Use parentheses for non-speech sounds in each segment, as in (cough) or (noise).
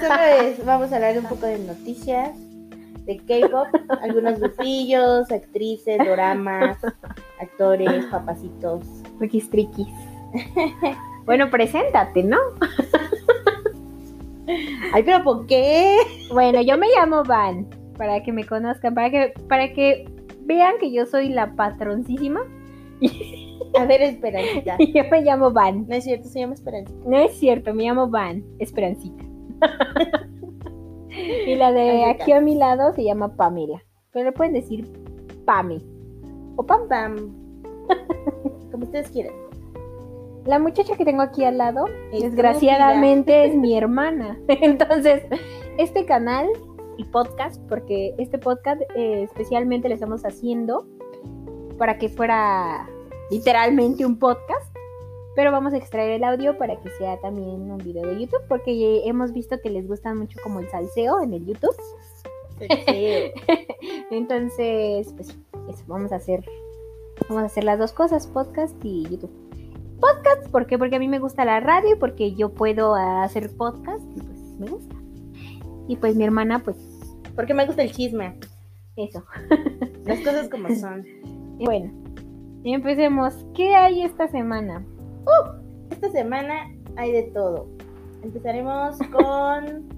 Solo es, vamos a hablar un poco de noticias, de K-pop, algunos grupillos, actrices, doramas, actores, papacitos. Triquis, bueno, preséntate, ¿no? Ay, pero ¿por qué? Bueno, yo me llamo Van, para que me conozcan, para que, para que vean que yo soy la patroncísima. A ver, Esperancita. (laughs) yo me llamo Van. No es cierto, se llama Esperancita. No es cierto, me llamo Van, Esperancita. Y la de aquí a mi lado se llama Pamela. Pero le pueden decir Pami. O Pam Pam. (laughs) Como ustedes quieran. La muchacha que tengo aquí al lado, desgraciadamente, es mi hermana. (laughs) Entonces, este canal y podcast, porque este podcast eh, especialmente lo estamos haciendo para que fuera literalmente un podcast, pero vamos a extraer el audio para que sea también un video de YouTube, porque hemos visto que les gusta mucho como el salseo en el YouTube. (laughs) Entonces, pues eso, vamos a hacer, vamos a hacer las dos cosas, podcast y YouTube podcast. ¿Por qué? Porque a mí me gusta la radio y porque yo puedo hacer podcast y pues me gusta. Y pues mi hermana, pues. Porque me gusta el chisme. Eso. Las cosas como (laughs) son. bueno, empecemos. ¿Qué hay esta semana? Uh, esta semana hay de todo. Empezaremos (laughs) con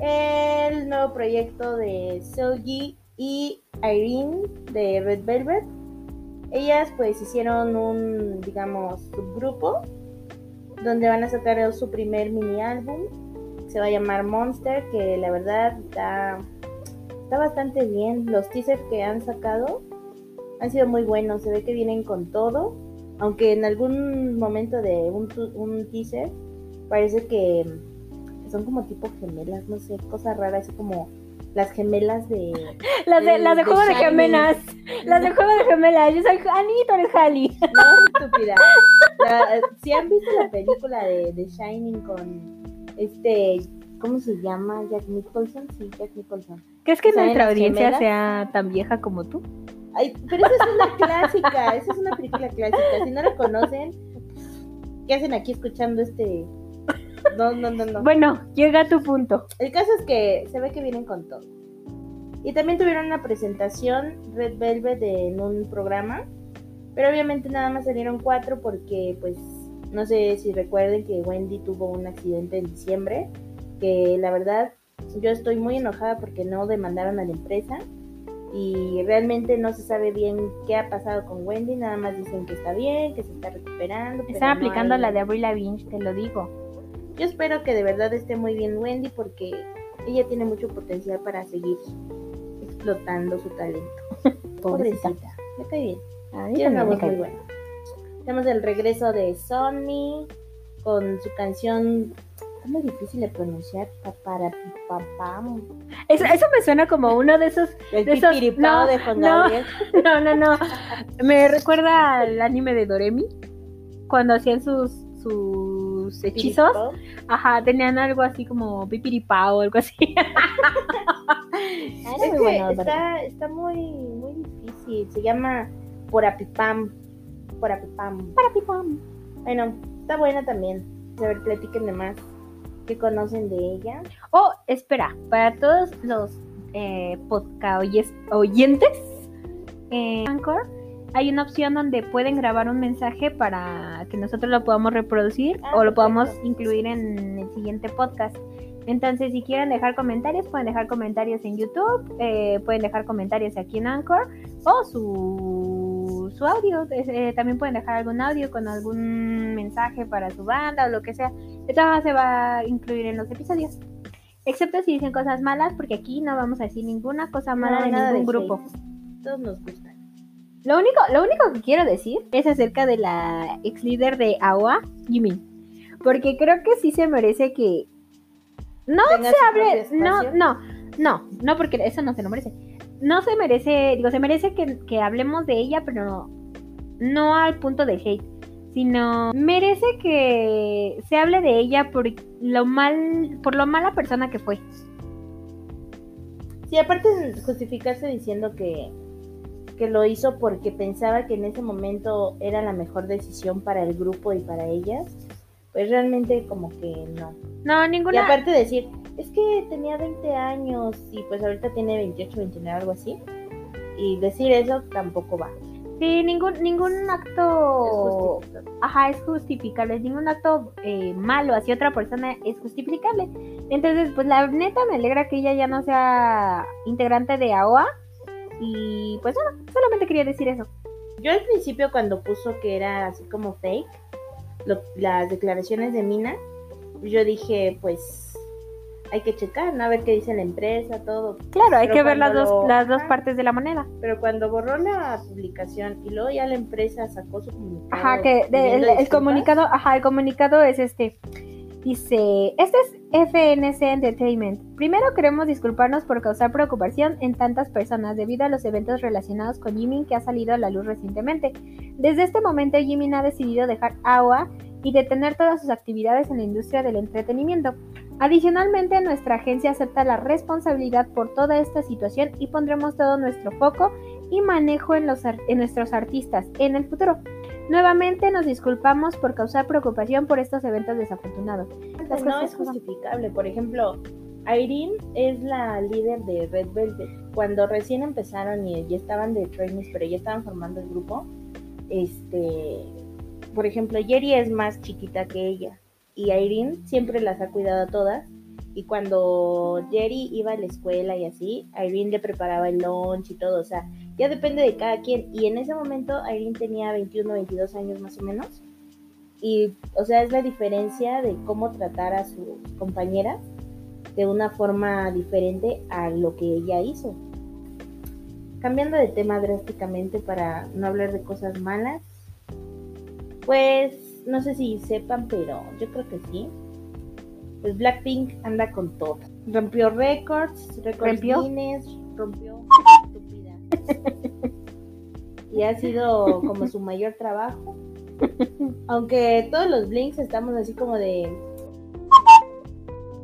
el nuevo proyecto de Soji y Irene de Red Velvet ellas pues hicieron un, digamos, subgrupo donde van a sacar su primer mini álbum. Se va a llamar Monster, que la verdad está, está bastante bien. Los teasers que han sacado han sido muy buenos. Se ve que vienen con todo. Aunque en algún momento de un, un teaser parece que son como tipo gemelas, no sé, cosas raras, así como las gemelas de. (laughs) Las de, las de, juego de gemelas. Las de juego de gemelas. Yo soy tú eres Halley. (laughs) No, estúpida. si han visto la película de, de Shining con este. ¿Cómo se llama? Jack Nicholson. Sí, Jack Nicholson. ¿Crees que nuestra audiencia sea tan vieja como tú? Ay, pero esa es una clásica. Esa es una película clásica. Si no la conocen, ¿qué hacen aquí escuchando este no, no, no, no. Bueno, llega a tu punto. El caso es que se ve que vienen con todo. Y también tuvieron una presentación Red Velvet en un programa. Pero obviamente nada más salieron cuatro porque pues no sé si recuerden que Wendy tuvo un accidente en diciembre. Que la verdad yo estoy muy enojada porque no demandaron a la empresa. Y realmente no se sabe bien qué ha pasado con Wendy. Nada más dicen que está bien, que se está recuperando. Están aplicando la de Avril Lavigne, te lo digo. Yo espero que de verdad esté muy bien Wendy porque ella tiene mucho potencial para seguir explotando su talento. (laughs) Pobrecita. Me cae bien. tiene una voz muy buena. Tenemos el regreso de Sonny con su canción es muy difícil de pronunciar papam. Eso, eso me suena como uno de esos el de esos no, de no, (laughs) no, no, no. Me recuerda al anime de Doremi cuando hacían sus sus hechizos, ajá, tenían algo así como pipiripao o algo así. (laughs) está, está muy, muy difícil. Se llama Porapipam. Porapipam. Porapipam. Bueno, está buena también. A ver, platíquenme más. ¿Qué conocen de ella? Oh, espera, para todos los eh, podcast oyentes, eh, Anchor, hay una opción donde pueden grabar un mensaje para que nosotros lo podamos reproducir ah, o lo podamos incluir en el siguiente podcast. Entonces, si quieren dejar comentarios, pueden dejar comentarios en YouTube, eh, pueden dejar comentarios aquí en Anchor o su, su audio. Eh, también pueden dejar algún audio con algún mensaje para su banda o lo que sea. Esto se va a incluir en los episodios. Excepto si dicen cosas malas, porque aquí no vamos a decir ninguna cosa mala de ningún grupo. Todos nos gustan. Lo único, lo único que quiero decir es acerca de la ex líder de AOA, Jimin. Porque creo que sí se merece que. No se hable. No, no, no, no, porque eso no se lo merece. No se merece, digo, se merece que, hablemos de ella, pero no, no al punto de hate, sino merece que se hable de ella por lo mal, por lo mala persona que fue. Sí, aparte justificarse diciendo que que lo hizo porque pensaba que en ese momento era la mejor decisión para el grupo y para ellas, pues realmente como que no. No, Y ninguna. aparte decir, es que tenía 20 años y pues ahorita tiene 28, 29, algo así. Y decir eso tampoco va. Sí, ningún, ningún Es acto. justificable. Ajá, es justificable. Ningún acto eh, malo hacia otra persona es justificable. Entonces, pues la neta me alegra que ella ya no sea integrante de AOA. Y pues bueno, solamente quería decir eso. Yo al principio cuando puso que era así como fake, lo- las declaraciones de Mina, yo dije, pues hay que checar, ¿no? A ver qué dice la empresa, todo. Claro, hay Pero que ver las dos, lo- las dos partes de la moneda. Pero cuando borró la publicación y luego ya la empresa sacó su comunicado. Ajá, que de- el, el comunicado, ajá, el comunicado es este. Dice, este es FNC Entertainment. Primero queremos disculparnos por causar preocupación en tantas personas debido a los eventos relacionados con Jimin que ha salido a la luz recientemente. Desde este momento Jimin ha decidido dejar AOA y detener todas sus actividades en la industria del entretenimiento. Adicionalmente, nuestra agencia acepta la responsabilidad por toda esta situación y pondremos todo nuestro foco y manejo en, los en nuestros artistas en el futuro. Nuevamente nos disculpamos por causar preocupación por estos eventos desafortunados. Las no es justificable. Por ejemplo, Irene es la líder de Red Velvet. Cuando recién empezaron y ya estaban de trainees, pero ya estaban formando el grupo, este, por ejemplo, Jerry es más chiquita que ella y Irene siempre las ha cuidado a todas. Y cuando Jerry iba a la escuela y así, Irene le preparaba el lunch y todo, o sea, ya depende de cada quien. Y en ese momento Irene tenía 21, 22 años más o menos. Y, o sea, es la diferencia de cómo tratar a sus compañeras de una forma diferente a lo que ella hizo. Cambiando de tema drásticamente para no hablar de cosas malas, pues no sé si sepan, pero yo creo que sí. Pues Blackpink anda con todo. Rompió récords, récords ¿Rompió? Guinness, rompió estúpida. y ha sido como su mayor trabajo. Aunque todos los blinks estamos así como de.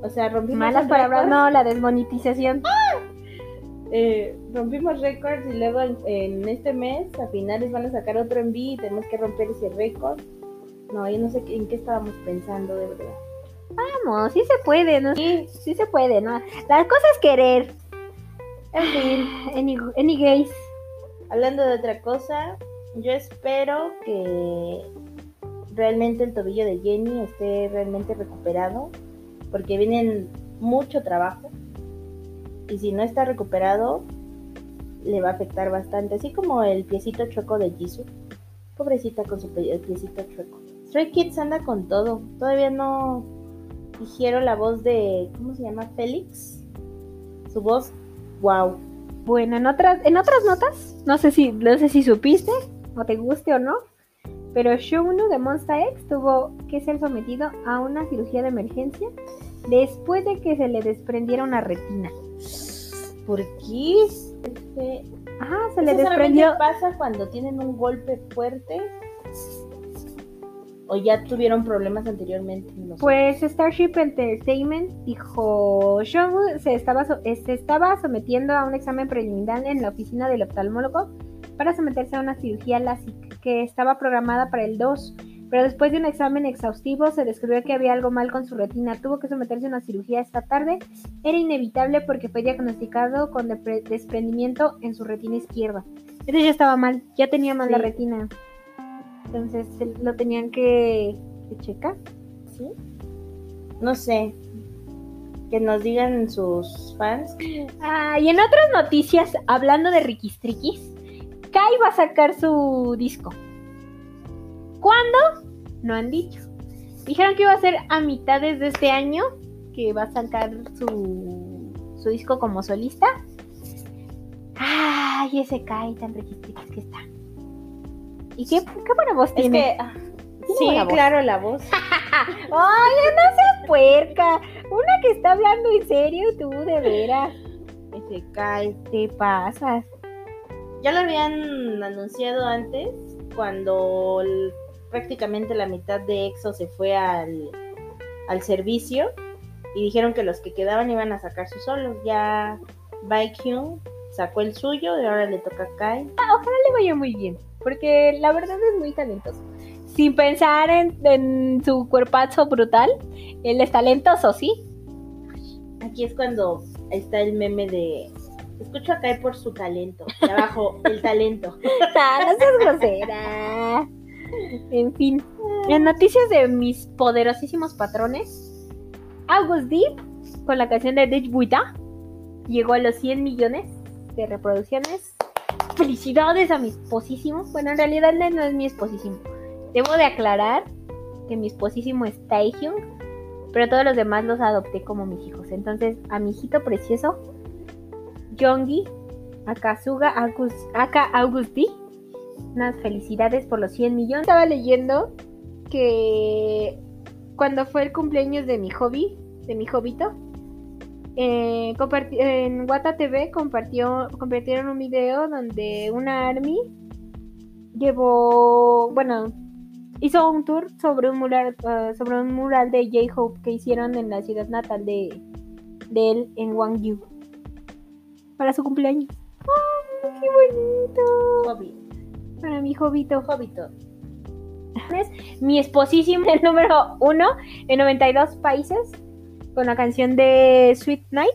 O sea, rompimos Malas palabras, no, la desmonetización. eh, rompimos récords y luego en, en este mes a finales van a sacar otro en y tenemos que romper ese récord. No, yo no sé en qué estábamos pensando de verdad. Vamos, sí se puede, ¿no? Sí, sí se puede, ¿no? La cosa es querer. En fin, Any, any gays. hablando de otra cosa, yo espero que realmente el tobillo de Jenny esté realmente recuperado, porque vienen mucho trabajo y si no está recuperado le va a afectar bastante, así como el piecito chueco de Jisoo. Pobrecita con su piecito chueco. Stray Kids anda con todo. Todavía no dijeron la voz de ¿cómo se llama? Félix. Su voz, wow. Bueno, en otras, en otras notas, no sé si, no sé si supiste, o te guste o no, pero Shouno de Monsta X tuvo que ser sometido a una cirugía de emergencia después de que se le desprendiera una retina. ¿Por qué? Es que Ajá, se le ¿Eso solamente desprendió. pasa cuando tienen un golpe fuerte? ¿O ya tuvieron problemas anteriormente? No sé. Pues Starship Entertainment dijo, se estaba, so- eh, se estaba sometiendo a un examen preliminar en la oficina del oftalmólogo para someterse a una cirugía LASIK que estaba programada para el 2, pero después de un examen exhaustivo se descubrió que había algo mal con su retina. Tuvo que someterse a una cirugía esta tarde. Era inevitable porque fue diagnosticado con desprendimiento en su retina izquierda. Entonces ya estaba mal, ya tenía mal la retina. Entonces lo tenían que, checar. ¿Sí? No sé. Que nos digan sus fans. Ah, y en otras noticias, hablando de Riquistriquis, Kai va a sacar su disco. ¿Cuándo? No han dicho. Dijeron que iba a ser a mitades de este año, que va a sacar su, su disco como solista. Ay, ese Kai tan Riquistriquis que está. Y qué, qué buena voz Es tiene. que. ah, sí, voz. claro, la voz. (laughs) Ay, no seas puerca. Una que está hablando en serio, tú, de veras. Ese cae. Te pasas. Ya lo habían anunciado antes, cuando el- prácticamente la mitad de EXO se fue al, al servicio y dijeron que los que quedaban iban a sacar sus solos. Ya Baekhyun sacó el suyo y ahora le toca a Kai. Le vaya muy bien. Porque la verdad es muy talentoso. Sin pensar en, en su cuerpazo brutal, él es talentoso, ¿sí? Aquí es cuando está el meme de escucho a caer por su talento. Y abajo, el talento. (laughs) Ah, no seas grosera. En fin, en noticias de mis poderosísimos patrones, August Deep, con la canción de Ditch Buita, llegó a los 100 millones de reproducciones. Felicidades a mi esposísimo. Bueno, en realidad no es mi esposísimo. Debo de aclarar que mi esposísimo es Taehyung, pero todos los demás los adopté como mis hijos. Entonces, a mi hijito precioso, Yongi, Akasuga, August, Aka August D, unas felicidades por los 100 millones. Estaba leyendo que cuando fue el cumpleaños de mi hobby, de mi hobito, eh, en Wata TV compartió, compartieron un video donde una army llevó, bueno, hizo un tour sobre un mural, eh, sobre un mural de J-Hope que hicieron en la ciudad natal de, de él en Gwangju para su cumpleaños. ¡Ay, qué bonito! Hobby. Para mi jovito. Hobito. Mi esposísimo, el número uno en 92 países, con la canción de Sweet Night.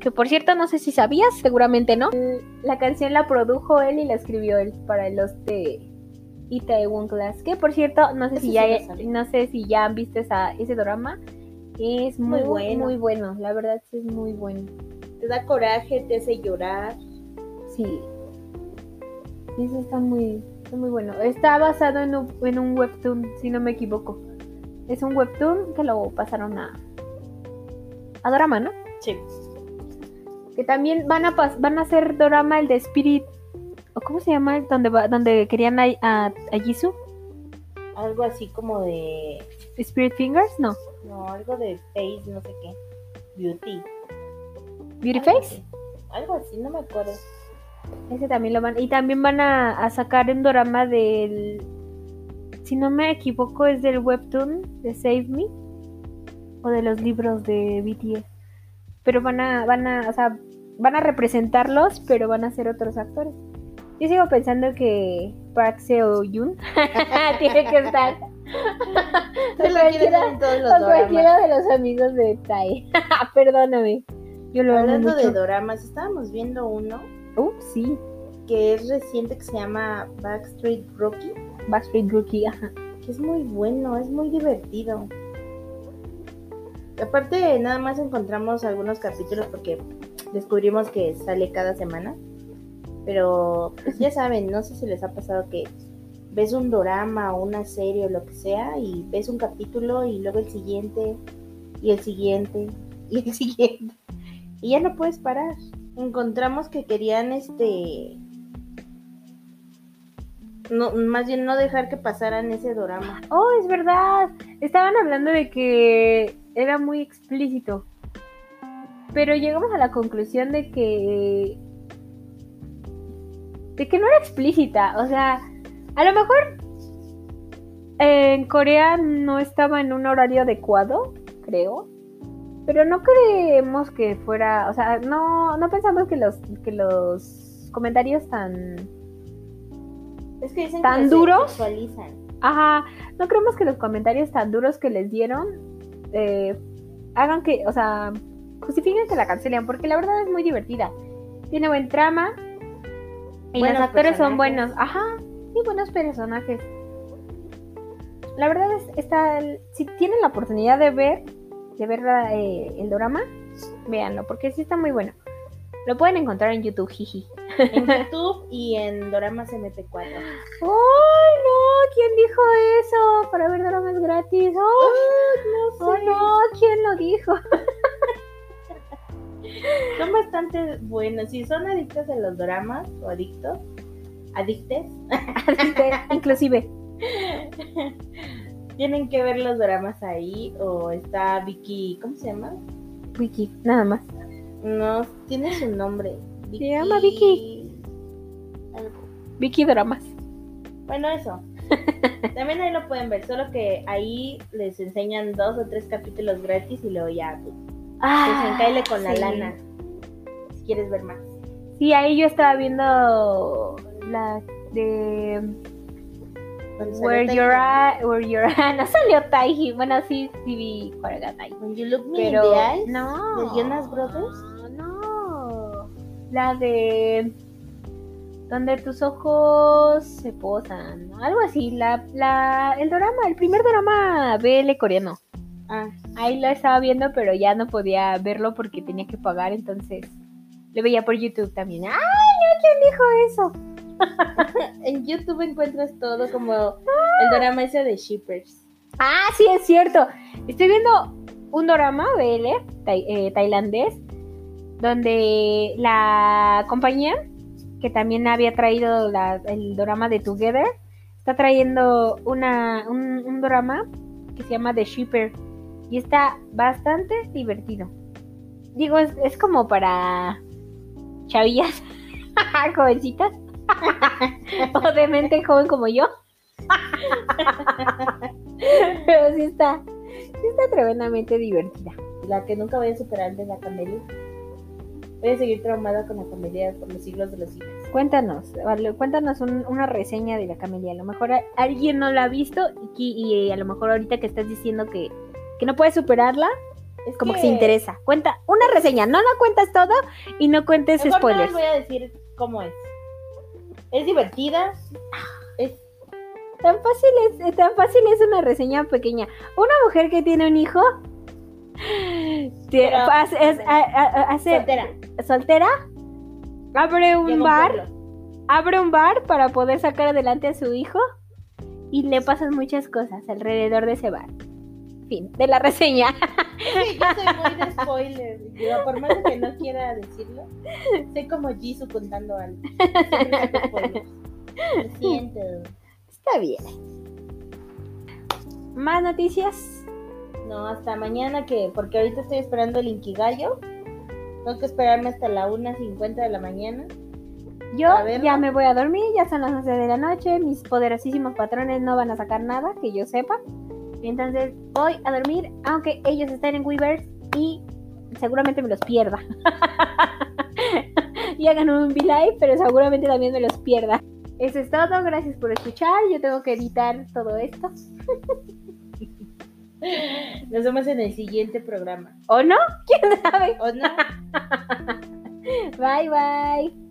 Que por cierto, no sé si sabías, seguramente no. La canción la produjo él y la escribió él para los de Itaewon Class. Que por cierto, no sé Eso si sí ya, no sé si ya han visto esa, ese drama. Es muy, Muy bueno. muy bueno, la verdad es muy bueno. Te da coraje, te hace llorar. Sí. Sí, eso está muy, está muy bueno. Está basado en un, en un webtoon, si no me equivoco. Es un webtoon que lo pasaron a, a drama, ¿no? Sí. Que también van a pas- van a hacer drama el de Spirit. ¿O cómo se llama? Donde va, donde querían a, a, a Jisoo. Algo así como de. Spirit Fingers, no. No, algo de face, no sé qué. Beauty. Beauty Algo Face. así. Algo así, no me acuerdo. Ese también lo van. Y también van a, a sacar un drama del. Si no me equivoco, es del webtoon de Save Me. O de los libros de BTS. Pero van a, van a, o sea, van a representarlos, pero van a ser otros actores. Yo sigo pensando que Park Seo Yoon (laughs) tiene que estar. Lo en todos los o cualquiera de los amigos de Tai. (laughs) Perdóname. Yo lo Hablando de doramas, estábamos viendo uno Uh, sí. que es reciente que se llama Backstreet Rocky, Backstreet Rookie, es muy bueno, es muy divertido. Aparte, nada más encontramos algunos capítulos porque descubrimos que sale cada semana. Pero, pues ya saben, no sé si les ha pasado que ves un drama o una serie o lo que sea y ves un capítulo y luego el siguiente y el siguiente y el (laughs) siguiente. Y ya no puedes parar. Encontramos que querían este no, más bien no dejar que pasaran ese drama. Oh, es verdad. Estaban hablando de que era muy explícito. Pero llegamos a la conclusión de que. de que no era explícita. O sea, a lo mejor en Corea no estaba en un horario adecuado, creo. Pero no creemos que fuera. O sea, no, no pensamos que los, que los comentarios tan. Es que dicen ¿Tan que se duros? sexualizan. Ajá, no creemos que los comentarios tan duros que les dieron eh, hagan que, o sea, justifiquen que la cancelen, porque la verdad es muy divertida. Tiene buen trama y Buenos los actores son personajes. buenos. Ajá, y buenos personajes. La verdad es, está, si tienen la oportunidad de ver, de ver eh, el drama, véanlo, porque sí está muy bueno. Lo pueden encontrar en YouTube, jiji. En YouTube y en Doramas MP4. ¡Ay, no! ¿Quién dijo eso? Para ver dramas gratis. ¡Ay, no ¡Ay, no! ¿Quién lo dijo? (laughs) Son bastante buenos. Si son adictos a los dramas o adictos, adictes, Este, (laughs) Inclusive. (laughs) tienen que ver los dramas ahí. O está Vicky, ¿cómo se llama? Wiki, nada más. No, tiene su nombre. Se llama Vicky. Algo. Vicky Dramas. Bueno, eso. (laughs) También ahí lo pueden ver, solo que ahí les enseñan dos o tres capítulos gratis y luego ya pues, pues encaile con la lana. Si quieres ver más. Sí, ahí yo estaba viendo la, de Where Taiji. Your Eye, Where Your Eye, (laughs) no salió Taiji, bueno sí, sí vi cuál era Taiji, When you look me pero in the eyes. no, ¿De Jonas Brothers? La de donde tus ojos se posan, algo así, la, la, el drama, el primer drama BL coreano. Ah, Ahí lo estaba viendo, pero ya no podía verlo porque tenía que pagar, entonces lo veía por YouTube también. ¡Ay, no! ¿Quién dijo eso? (laughs) en YouTube encuentras todo como el drama ese de Shippers. Ah, sí, es cierto. Estoy viendo un drama BL tai- eh, tailandés donde la compañía que también había traído el drama de Together está trayendo una, un, un drama que se llama The Shipper y está bastante divertido. Digo, es, es como para chavillas, (laughs) jovencitas, o de mente joven como yo. (laughs) Pero sí está, sí está tremendamente divertida. La que nunca voy a superar de la Camelia. Voy a seguir traumada con la Camelia por los siglos de los siglos. Cuéntanos, cuéntanos un- una reseña de la camelia. A lo mejor alguien no la ha visto y, y a lo mejor ahorita que estás diciendo que, que no puedes superarla, Es como que se interesa. Cuenta una reseña, no la cuentas todo y no cuentes Mejor no spoilers. les voy a decir cómo es. Es divertida. Es Tan fácil es, tan fácil es una reseña pequeña. Una mujer que tiene un hijo tie- Pero- hace, es- hace- soltera. soltera, abre un un bar, pueblo. abre un bar para poder sacar adelante a su hijo y le pasan muchas cosas alrededor de ese bar. Fin, de la reseña. Sí, yo soy muy de spoiler. Digo, por más que no quiera decirlo, soy como Jisoo contando algo. Lo siento. Está bien. ¿Más noticias? No, hasta mañana que, porque ahorita estoy esperando el Inkigayo. Tengo que esperarme hasta la 1.50 de la mañana. Yo ya me voy a dormir, ya son las 11 de la noche, mis poderosísimos patrones no van a sacar nada, que yo sepa. Entonces voy a dormir, aunque ellos estén en Weavers y seguramente me los pierda. (laughs) y hagan un V-Live, pero seguramente también me los pierda. Eso es todo, gracias por escuchar. Yo tengo que editar todo esto. (laughs) (laughs) Nos vemos en el siguiente programa. ¿O no? ¿Quién sabe? ¿O no? (laughs) Bye bye.